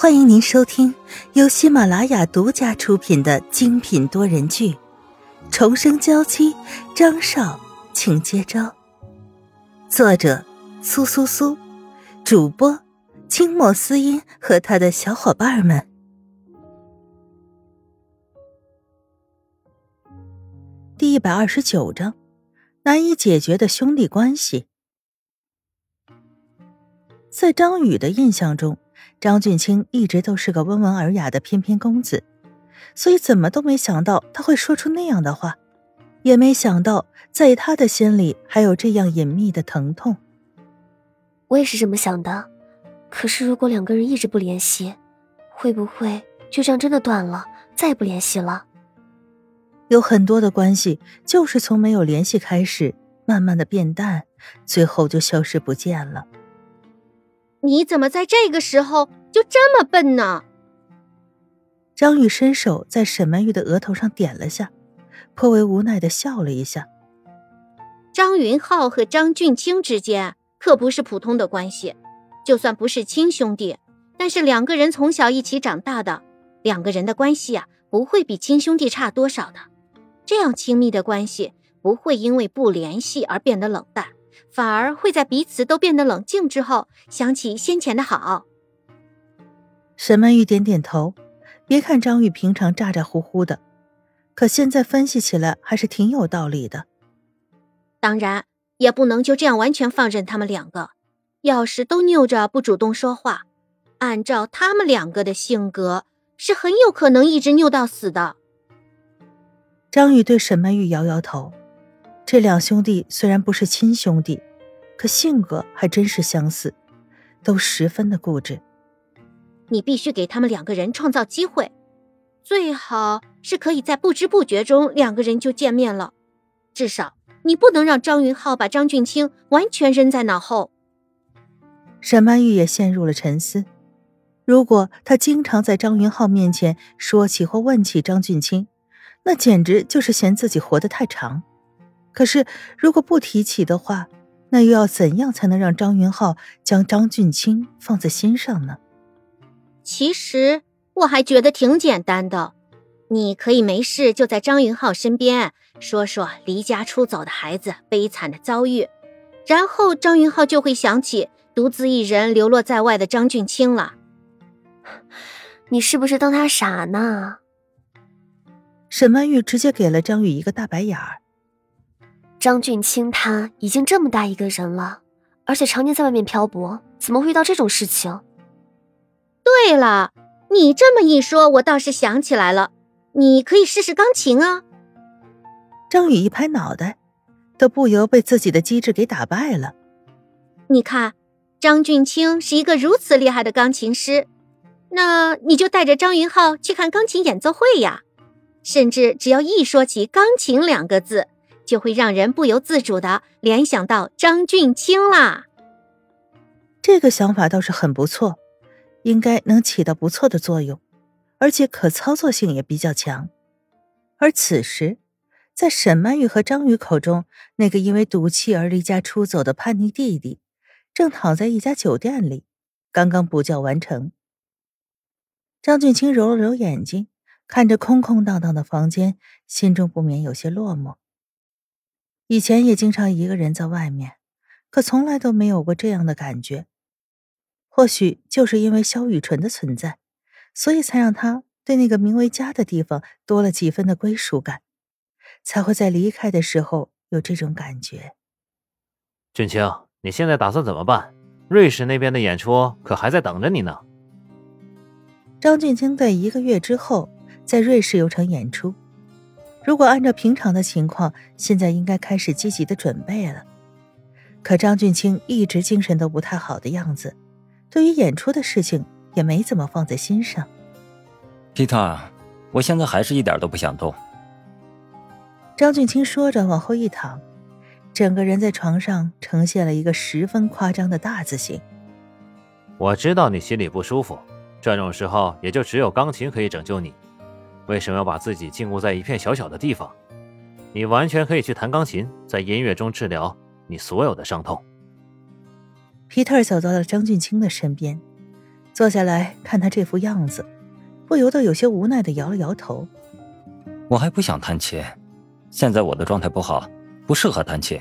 欢迎您收听由喜马拉雅独家出品的精品多人剧《重生娇妻》，张少，请接招。作者：苏苏苏，主播：清末思音和他的小伙伴们。第一百二十九章：难以解决的兄弟关系。在张宇的印象中。张俊清一直都是个温文尔雅的翩翩公子，所以怎么都没想到他会说出那样的话，也没想到在他的心里还有这样隐秘的疼痛。我也是这么想的，可是如果两个人一直不联系，会不会就这样真的断了，再也不联系了？有很多的关系就是从没有联系开始，慢慢的变淡，最后就消失不见了。你怎么在这个时候就这么笨呢？张宇伸手在沈曼玉的额头上点了下，颇为无奈的笑了一下。张云浩和张俊清之间可不是普通的关系，就算不是亲兄弟，但是两个人从小一起长大的，两个人的关系啊，不会比亲兄弟差多少的。这样亲密的关系不会因为不联系而变得冷淡。反而会在彼此都变得冷静之后，想起先前的好。沈曼玉点点头，别看张宇平常咋咋呼呼的，可现在分析起来还是挺有道理的。当然，也不能就这样完全放任他们两个。要是都拗着不主动说话，按照他们两个的性格，是很有可能一直拗到死的。张宇对沈曼玉摇摇头。这两兄弟虽然不是亲兄弟，可性格还真是相似，都十分的固执。你必须给他们两个人创造机会，最好是可以在不知不觉中两个人就见面了。至少你不能让张云浩把张俊清完全扔在脑后。沈曼玉也陷入了沉思。如果他经常在张云浩面前说起或问起张俊清，那简直就是嫌自己活得太长。可是，如果不提起的话，那又要怎样才能让张云浩将张俊清放在心上呢？其实我还觉得挺简单的，你可以没事就在张云浩身边说说离家出走的孩子悲惨的遭遇，然后张云浩就会想起独自一人流落在外的张俊清了。你是不是当他傻呢？沈曼玉直接给了张宇一个大白眼儿。张俊清他已经这么大一个人了，而且常年在外面漂泊，怎么会遇到这种事情？对了，你这么一说，我倒是想起来了，你可以试试钢琴啊！张宇一拍脑袋，都不由被自己的机智给打败了。你看，张俊清是一个如此厉害的钢琴师，那你就带着张云浩去看钢琴演奏会呀！甚至只要一说起钢琴两个字。就会让人不由自主的联想到张俊清啦。这个想法倒是很不错，应该能起到不错的作用，而且可操作性也比较强。而此时，在沈曼玉和张宇口中，那个因为赌气而离家出走的叛逆弟弟，正躺在一家酒店里，刚刚补觉完成。张俊清揉了揉眼睛，看着空空荡荡的房间，心中不免有些落寞。以前也经常一个人在外面，可从来都没有过这样的感觉。或许就是因为萧雨纯的存在，所以才让他对那个名为家的地方多了几分的归属感，才会在离开的时候有这种感觉。俊清，你现在打算怎么办？瑞士那边的演出可还在等着你呢。张俊清在一个月之后在瑞士有场演出。如果按照平常的情况，现在应该开始积极的准备了。可张俊清一直精神都不太好的样子，对于演出的事情也没怎么放在心上。皮特，我现在还是一点都不想动。张俊清说着，往后一躺，整个人在床上呈现了一个十分夸张的大字形。我知道你心里不舒服，这种时候也就只有钢琴可以拯救你。为什么要把自己禁锢在一片小小的地方？你完全可以去弹钢琴，在音乐中治疗你所有的伤痛。皮特走到了张俊清的身边，坐下来看他这副样子，不由得有些无奈的摇了摇头。我还不想弹琴，现在我的状态不好，不适合弹琴。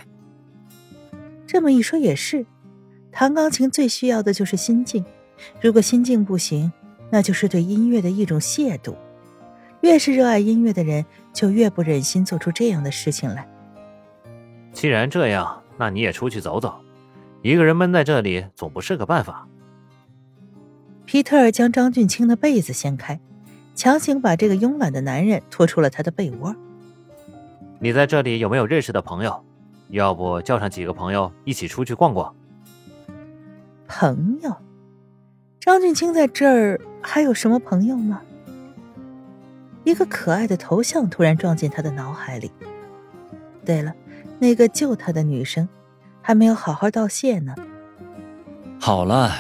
这么一说也是，弹钢琴最需要的就是心境，如果心境不行，那就是对音乐的一种亵渎。越是热爱音乐的人，就越不忍心做出这样的事情来。既然这样，那你也出去走走，一个人闷在这里总不是个办法。皮特尔将张俊清的被子掀开，强行把这个慵懒的男人拖出了他的被窝。你在这里有没有认识的朋友？要不叫上几个朋友一起出去逛逛？朋友，张俊清在这儿还有什么朋友吗？一个可爱的头像突然撞进他的脑海里。对了，那个救他的女生还没有好好道谢呢。好了，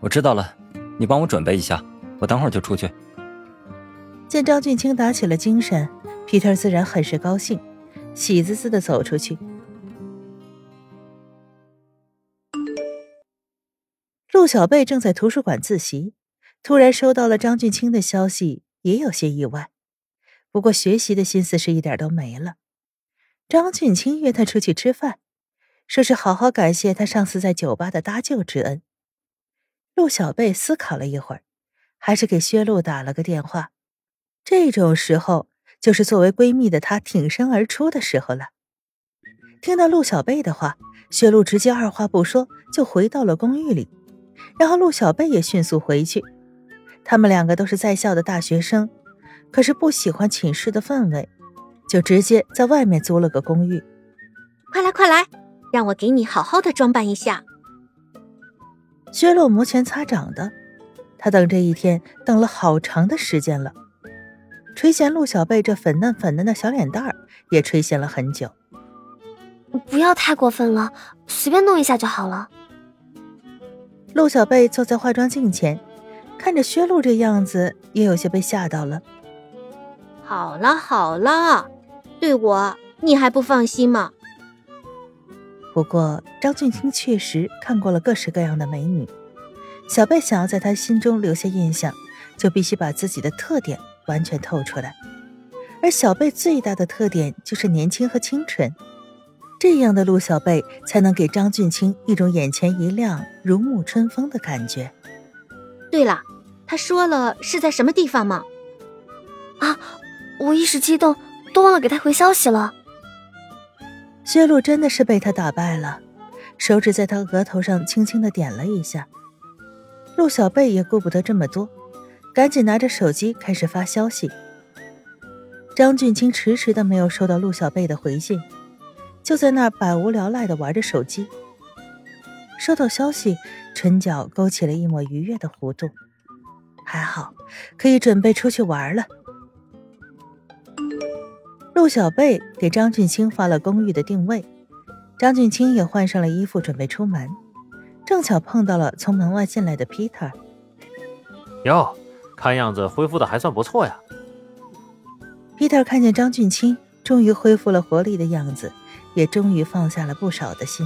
我知道了，你帮我准备一下，我等会儿就出去。见张俊清打起了精神，皮特自然很是高兴，喜滋滋的走出去。陆小贝正在图书馆自习，突然收到了张俊清的消息，也有些意外。不过学习的心思是一点都没了。张俊清约他出去吃饭，说是好好感谢他上次在酒吧的搭救之恩。陆小贝思考了一会儿，还是给薛露打了个电话。这种时候，就是作为闺蜜的她挺身而出的时候了。听到陆小贝的话，薛露直接二话不说就回到了公寓里，然后陆小贝也迅速回去。他们两个都是在校的大学生。可是不喜欢寝室的氛围，就直接在外面租了个公寓。快来快来，让我给你好好的装扮一下。薛洛摩拳擦掌的，他等这一天等了好长的时间了。垂涎陆小贝这粉嫩粉嫩的小脸蛋儿，也垂涎了很久。不要太过分了，随便弄一下就好了。陆小贝坐在化妆镜前，看着薛露这样子，也有些被吓到了。好了好了，对我你还不放心吗？不过张俊清确实看过了各式各样的美女，小贝想要在他心中留下印象，就必须把自己的特点完全透出来。而小贝最大的特点就是年轻和清纯，这样的陆小贝才能给张俊清一种眼前一亮、如沐春风的感觉。对了，他说了是在什么地方吗？啊！我一时激动，都忘了给他回消息了。薛露真的是被他打败了，手指在他额头上轻轻的点了一下。陆小贝也顾不得这么多，赶紧拿着手机开始发消息。张俊清迟迟的没有收到陆小贝的回信，就在那百无聊赖的玩着手机。收到消息，唇角勾起了一抹愉悦的弧度，还好，可以准备出去玩了。陆小贝给张俊清发了公寓的定位，张俊清也换上了衣服准备出门，正巧碰到了从门外进来的 Peter。哟，看样子恢复的还算不错呀。Peter 看见张俊清终于恢复了活力的样子，也终于放下了不少的心。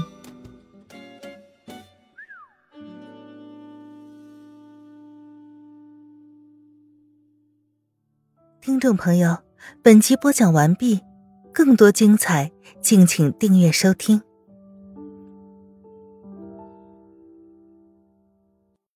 听众朋友。本集播讲完毕，更多精彩，敬请订阅收听。